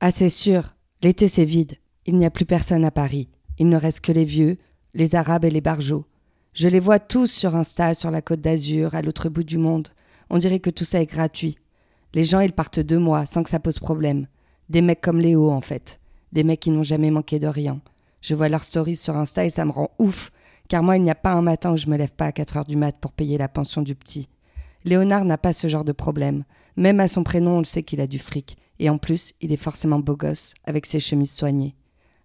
Ah, c'est sûr, l'été c'est vide. Il n'y a plus personne à Paris. Il ne reste que les vieux, les Arabes et les Barjots. Je les vois tous sur Insta, sur la côte d'Azur, à l'autre bout du monde. On dirait que tout ça est gratuit. Les gens, ils partent deux mois sans que ça pose problème. Des mecs comme Léo, en fait. Des mecs qui n'ont jamais manqué de rien. Je vois leurs stories sur Insta et ça me rend ouf, car moi, il n'y a pas un matin où je me lève pas à 4 heures du mat pour payer la pension du petit. Léonard n'a pas ce genre de problème. Même à son prénom, on le sait qu'il a du fric. Et en plus, il est forcément beau gosse, avec ses chemises soignées.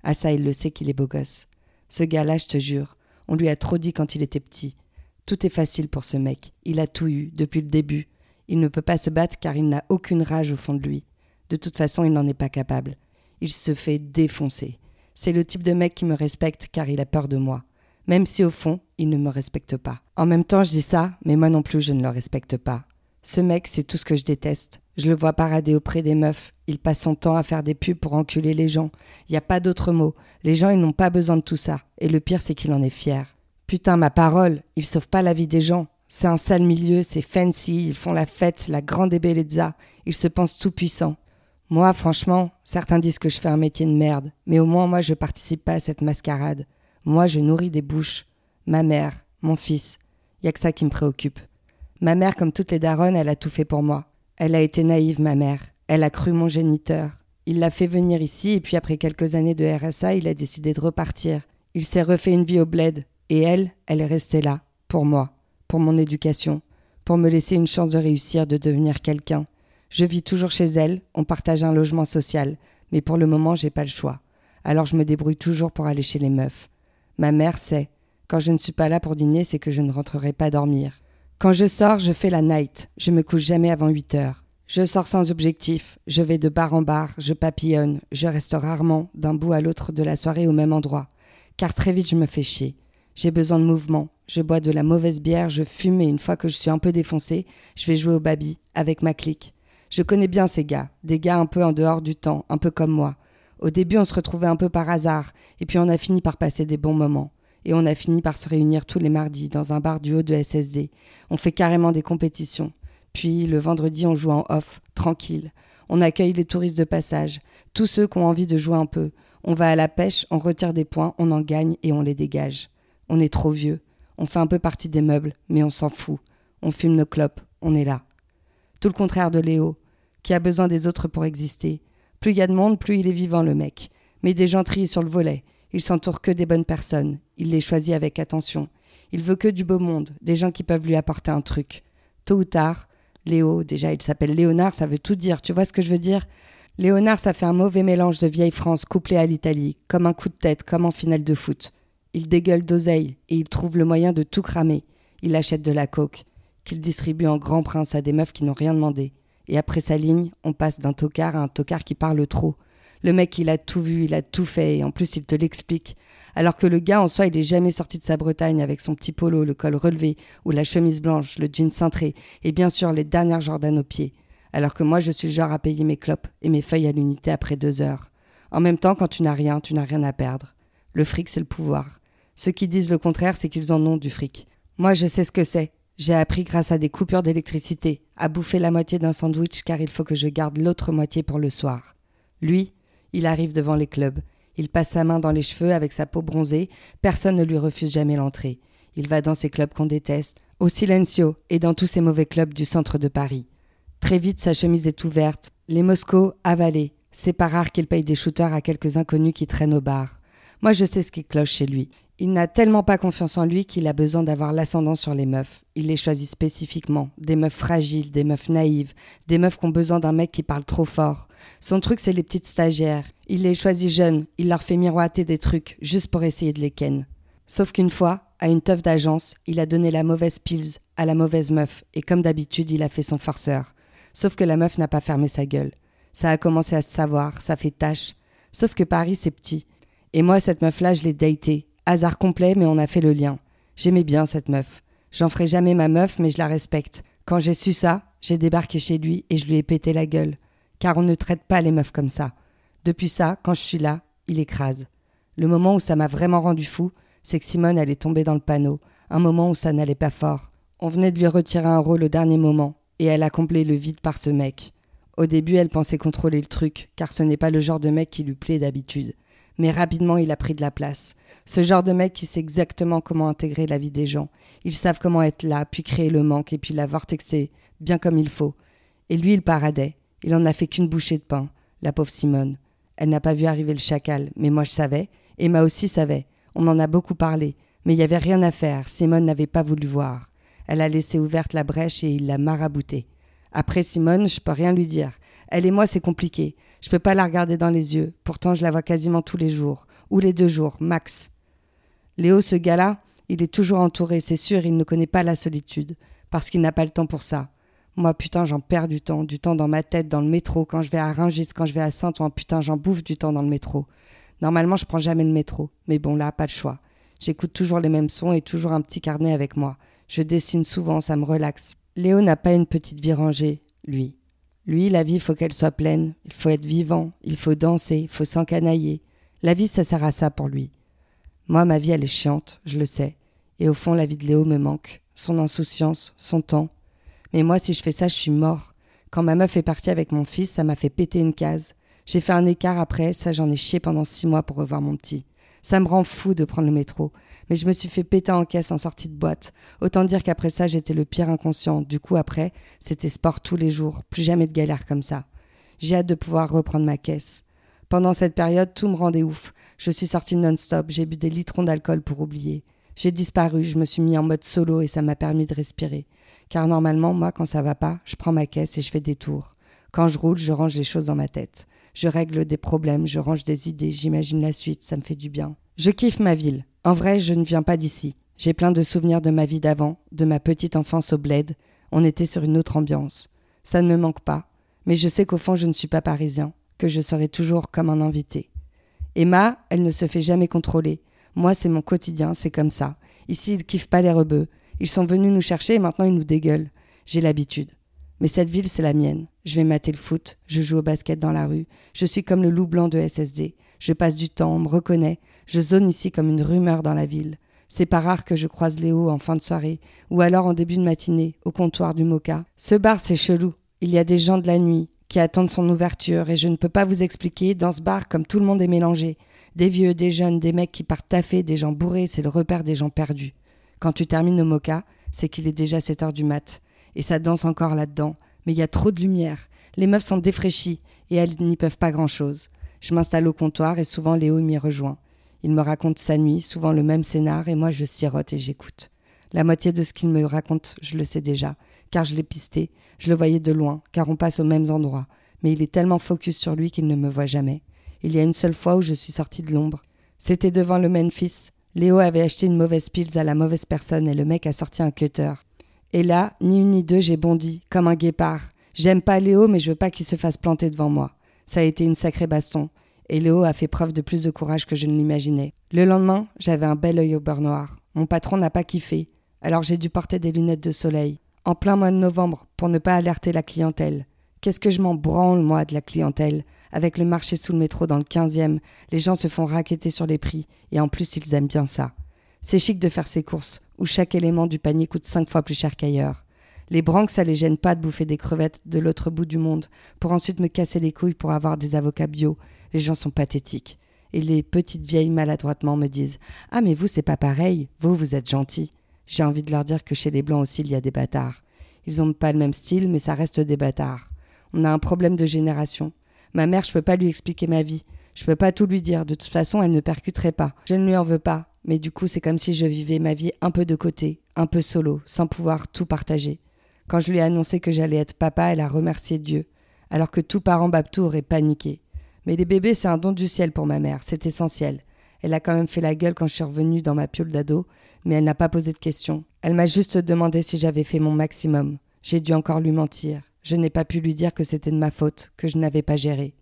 Ah ça, il le sait qu'il est beau gosse. Ce gars-là, je te jure, on lui a trop dit quand il était petit. Tout est facile pour ce mec. Il a tout eu, depuis le début. Il ne peut pas se battre car il n'a aucune rage au fond de lui. De toute façon, il n'en est pas capable. Il se fait défoncer. C'est le type de mec qui me respecte car il a peur de moi. Même si au fond, il ne me respecte pas. En même temps, je dis ça, mais moi non plus, je ne le respecte pas. Ce mec, c'est tout ce que je déteste. Je le vois parader auprès des meufs. Il passe son temps à faire des pubs pour enculer les gens. Il n'y a pas d'autre mot. Les gens, ils n'ont pas besoin de tout ça. Et le pire, c'est qu'il en est fier. Putain, ma parole, il sauve pas la vie des gens. C'est un sale milieu, c'est fancy, ils font la fête, la grande ébellezza. Ils se pensent tout puissants. Moi, franchement, certains disent que je fais un métier de merde. Mais au moins, moi, je participe pas à cette mascarade. Moi, je nourris des bouches. Ma mère, mon fils. Y a que ça qui me préoccupe. Ma mère, comme toutes les daronnes, elle a tout fait pour moi. Elle a été naïve, ma mère. Elle a cru mon géniteur. Il l'a fait venir ici et puis après quelques années de RSA, il a décidé de repartir. Il s'est refait une vie au bled. Et elle, elle est restée là, pour moi, pour mon éducation, pour me laisser une chance de réussir, de devenir quelqu'un. Je vis toujours chez elle, on partage un logement social, mais pour le moment, j'ai pas le choix. Alors je me débrouille toujours pour aller chez les meufs. Ma mère sait. Quand je ne suis pas là pour dîner, c'est que je ne rentrerai pas dormir. Quand je sors, je fais la night. Je me couche jamais avant 8 heures. Je sors sans objectif. Je vais de bar en bar. Je papillonne. Je reste rarement d'un bout à l'autre de la soirée au même endroit. Car très vite, je me fais chier. J'ai besoin de mouvement. Je bois de la mauvaise bière. Je fume et une fois que je suis un peu défoncé, je vais jouer au baby avec ma clique. Je connais bien ces gars. Des gars un peu en dehors du temps, un peu comme moi. Au début, on se retrouvait un peu par hasard. Et puis on a fini par passer des bons moments et on a fini par se réunir tous les mardis dans un bar du haut de SSD. On fait carrément des compétitions. Puis le vendredi, on joue en off, tranquille. On accueille les touristes de passage, tous ceux qui ont envie de jouer un peu. On va à la pêche, on retire des points, on en gagne et on les dégage. On est trop vieux. On fait un peu partie des meubles, mais on s'en fout. On fume nos clopes, on est là. Tout le contraire de Léo, qui a besoin des autres pour exister. Plus il y a de monde, plus il est vivant, le mec. Mais des gens sur le volet. Il s'entoure que des bonnes personnes. Il les choisit avec attention. Il veut que du beau monde, des gens qui peuvent lui apporter un truc. Tôt ou tard, Léo, déjà il s'appelle Léonard, ça veut tout dire, tu vois ce que je veux dire? Léonard, ça fait un mauvais mélange de vieille France couplé à l'Italie, comme un coup de tête, comme en finale de foot. Il dégueule d'oseille et il trouve le moyen de tout cramer. Il achète de la coke, qu'il distribue en grand prince à des meufs qui n'ont rien demandé. Et après sa ligne, on passe d'un tocard à un tocard qui parle trop. Le mec, il a tout vu, il a tout fait, et en plus, il te l'explique. Alors que le gars, en soi, il est jamais sorti de sa Bretagne avec son petit polo, le col relevé, ou la chemise blanche, le jean cintré, et bien sûr les dernières Jordan aux pieds. Alors que moi, je suis le genre à payer mes clopes et mes feuilles à l'unité après deux heures. En même temps, quand tu n'as rien, tu n'as rien à perdre. Le fric, c'est le pouvoir. Ceux qui disent le contraire, c'est qu'ils en ont du fric. Moi, je sais ce que c'est. J'ai appris grâce à des coupures d'électricité à bouffer la moitié d'un sandwich car il faut que je garde l'autre moitié pour le soir. Lui, il arrive devant les clubs. Il passe sa main dans les cheveux avec sa peau bronzée. Personne ne lui refuse jamais l'entrée. Il va dans ces clubs qu'on déteste, au Silencio et dans tous ces mauvais clubs du centre de Paris. Très vite, sa chemise est ouverte, les Moscos avalés. C'est pas rare qu'il paye des shooters à quelques inconnus qui traînent au bar. Moi, je sais ce qui cloche chez lui. Il n'a tellement pas confiance en lui qu'il a besoin d'avoir l'ascendant sur les meufs. Il les choisit spécifiquement. Des meufs fragiles, des meufs naïves, des meufs qui ont besoin d'un mec qui parle trop fort. Son truc, c'est les petites stagiaires. Il les choisit jeunes, il leur fait miroiter des trucs, juste pour essayer de les ken. Sauf qu'une fois, à une teuf d'agence, il a donné la mauvaise pills à la mauvaise meuf, et comme d'habitude, il a fait son forceur. Sauf que la meuf n'a pas fermé sa gueule. Ça a commencé à se savoir, ça fait tâche. Sauf que Paris, c'est petit. Et moi, cette meuf-là, je l'ai datée. Hasard complet, mais on a fait le lien. J'aimais bien cette meuf. J'en ferai jamais ma meuf, mais je la respecte. Quand j'ai su ça, j'ai débarqué chez lui et je lui ai pété la gueule. Car on ne traite pas les meufs comme ça. Depuis ça, quand je suis là, il écrase. Le moment où ça m'a vraiment rendu fou, c'est que Simone allait tomber dans le panneau, un moment où ça n'allait pas fort. On venait de lui retirer un rôle au dernier moment, et elle a comblé le vide par ce mec. Au début, elle pensait contrôler le truc, car ce n'est pas le genre de mec qui lui plaît d'habitude. Mais rapidement, il a pris de la place. Ce genre de mec qui sait exactement comment intégrer la vie des gens. Ils savent comment être là, puis créer le manque, et puis la vortexer, bien comme il faut. Et lui, il paradait. Il en a fait qu'une bouchée de pain, la pauvre Simone. Elle n'a pas vu arriver le chacal, mais moi je savais, Emma aussi savait. On en a beaucoup parlé, mais il n'y avait rien à faire. Simone n'avait pas voulu voir. Elle a laissé ouverte la brèche et il l'a marabouté. Après Simone, je peux rien lui dire. Elle et moi, c'est compliqué. Je peux pas la regarder dans les yeux. Pourtant, je la vois quasiment tous les jours. Ou les deux jours, max. Léo, ce gars-là, il est toujours entouré, c'est sûr, il ne connaît pas la solitude. Parce qu'il n'a pas le temps pour ça. Moi, putain, j'en perds du temps. Du temps dans ma tête, dans le métro, quand je vais à Rungis, quand je vais à Saint-Ouen. Putain, j'en bouffe du temps dans le métro. Normalement, je prends jamais le métro. Mais bon, là, pas le choix. J'écoute toujours les mêmes sons et toujours un petit carnet avec moi. Je dessine souvent, ça me relaxe. Léo n'a pas une petite vie rangée, lui. Lui, la vie, il faut qu'elle soit pleine, il faut être vivant, il faut danser, il faut s'encanailler. La vie, ça sert à ça pour lui. Moi, ma vie, elle est chiante, je le sais. Et au fond, la vie de Léo me manque. Son insouciance, son temps. Mais moi, si je fais ça, je suis mort. Quand ma meuf est partie avec mon fils, ça m'a fait péter une case. J'ai fait un écart après, ça j'en ai chié pendant six mois pour revoir mon petit. Ça me rend fou de prendre le métro mais je me suis fait péter en caisse en sortie de boîte. Autant dire qu'après ça, j'étais le pire inconscient. Du coup, après, c'était sport tous les jours, plus jamais de galère comme ça. J'ai hâte de pouvoir reprendre ma caisse. Pendant cette période, tout me rendait ouf. Je suis sortie non-stop, j'ai bu des litrons d'alcool pour oublier. J'ai disparu, je me suis mis en mode solo et ça m'a permis de respirer. Car normalement, moi, quand ça va pas, je prends ma caisse et je fais des tours. Quand je roule, je range les choses dans ma tête. Je règle des problèmes, je range des idées, j'imagine la suite, ça me fait du bien. Je kiffe ma ville. En vrai, je ne viens pas d'ici. J'ai plein de souvenirs de ma vie d'avant, de ma petite enfance au bled. On était sur une autre ambiance. Ça ne me manque pas, mais je sais qu'au fond je ne suis pas parisien, que je serai toujours comme un invité. Emma, elle ne se fait jamais contrôler. Moi, c'est mon quotidien, c'est comme ça. Ici, ils kiffent pas les rebeux. Ils sont venus nous chercher et maintenant ils nous dégueulent. J'ai l'habitude. Mais cette ville, c'est la mienne. Je vais mater le foot, je joue au basket dans la rue, je suis comme le loup blanc de SSD. Je passe du temps, on me reconnaît, je zone ici comme une rumeur dans la ville. C'est pas rare que je croise Léo en fin de soirée, ou alors en début de matinée, au comptoir du Moka. Ce bar, c'est chelou. Il y a des gens de la nuit qui attendent son ouverture, et je ne peux pas vous expliquer, dans ce bar, comme tout le monde est mélangé. Des vieux, des jeunes, des mecs qui partent taffer, des gens bourrés, c'est le repère des gens perdus. Quand tu termines au Moka, c'est qu'il est déjà 7 heures du mat. Et ça danse encore là-dedans. Mais il y a trop de lumière. Les meufs sont défraîchies, et elles n'y peuvent pas grand-chose. Je m'installe au comptoir et souvent Léo m'y rejoint. Il me raconte sa nuit, souvent le même scénar, et moi je sirote et j'écoute. La moitié de ce qu'il me raconte, je le sais déjà, car je l'ai pisté, je le voyais de loin, car on passe aux mêmes endroits, mais il est tellement focus sur lui qu'il ne me voit jamais. Il y a une seule fois où je suis sortie de l'ombre. C'était devant le Memphis. Léo avait acheté une mauvaise pils à la mauvaise personne et le mec a sorti un cutter. Et là, ni une ni deux, j'ai bondi, comme un guépard. J'aime pas Léo, mais je veux pas qu'il se fasse planter devant moi. Ça a été une sacrée baston, et Léo a fait preuve de plus de courage que je ne l'imaginais. Le lendemain, j'avais un bel œil au beurre noir. Mon patron n'a pas kiffé, alors j'ai dû porter des lunettes de soleil. En plein mois de novembre, pour ne pas alerter la clientèle. Qu'est-ce que je m'en branle, moi, de la clientèle? Avec le marché sous le métro dans le 15e, les gens se font raqueter sur les prix, et en plus, ils aiment bien ça. C'est chic de faire ses courses, où chaque élément du panier coûte cinq fois plus cher qu'ailleurs. Les branques, ça les gêne pas de bouffer des crevettes de l'autre bout du monde, pour ensuite me casser les couilles pour avoir des avocats bio. Les gens sont pathétiques. Et les petites vieilles maladroitement me disent Ah, mais vous, c'est pas pareil, vous, vous êtes gentils. J'ai envie de leur dire que chez les blancs aussi, il y a des bâtards. Ils ont pas le même style, mais ça reste des bâtards. On a un problème de génération. Ma mère, je peux pas lui expliquer ma vie. Je peux pas tout lui dire. De toute façon, elle ne percuterait pas. Je ne lui en veux pas. Mais du coup, c'est comme si je vivais ma vie un peu de côté, un peu solo, sans pouvoir tout partager. Quand je lui ai annoncé que j'allais être papa, elle a remercié Dieu, alors que tout parent Babtou aurait paniqué. Mais les bébés, c'est un don du ciel pour ma mère, c'est essentiel. Elle a quand même fait la gueule quand je suis revenue dans ma piole d'ado, mais elle n'a pas posé de questions. Elle m'a juste demandé si j'avais fait mon maximum. J'ai dû encore lui mentir. Je n'ai pas pu lui dire que c'était de ma faute, que je n'avais pas géré.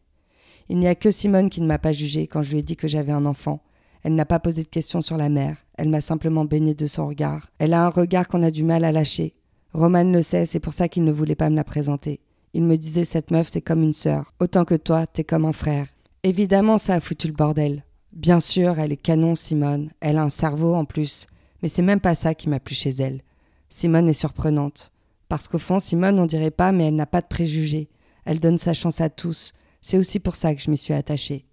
Il n'y a que Simone qui ne m'a pas jugée quand je lui ai dit que j'avais un enfant. Elle n'a pas posé de questions sur la mère, elle m'a simplement baigné de son regard. Elle a un regard qu'on a du mal à lâcher. Roman le sait, c'est pour ça qu'il ne voulait pas me la présenter. Il me disait cette meuf c'est comme une sœur, autant que toi t'es comme un frère. Évidemment ça a foutu le bordel. Bien sûr, elle est canon Simone, elle a un cerveau en plus, mais c'est même pas ça qui m'a plu chez elle. Simone est surprenante. Parce qu'au fond, Simone, on dirait pas, mais elle n'a pas de préjugés. Elle donne sa chance à tous. C'est aussi pour ça que je m'y suis attachée.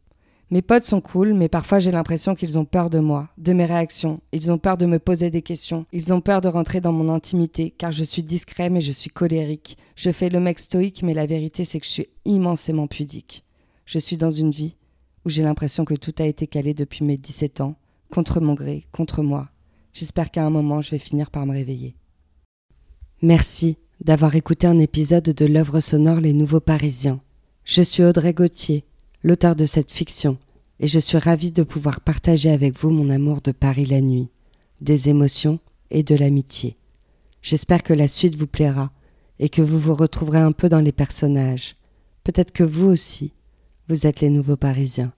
Mes potes sont cool, mais parfois j'ai l'impression qu'ils ont peur de moi, de mes réactions. Ils ont peur de me poser des questions. Ils ont peur de rentrer dans mon intimité, car je suis discret mais je suis colérique. Je fais le mec stoïque, mais la vérité c'est que je suis immensément pudique. Je suis dans une vie où j'ai l'impression que tout a été calé depuis mes 17 ans, contre mon gré, contre moi. J'espère qu'à un moment je vais finir par me réveiller. Merci d'avoir écouté un épisode de l'œuvre sonore Les Nouveaux Parisiens. Je suis Audrey Gauthier, l'auteur de cette fiction, et je suis ravie de pouvoir partager avec vous mon amour de Paris la nuit, des émotions et de l'amitié. J'espère que la suite vous plaira et que vous vous retrouverez un peu dans les personnages. Peut-être que vous aussi, vous êtes les nouveaux Parisiens.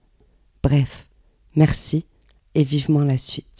Bref, merci et vivement la suite.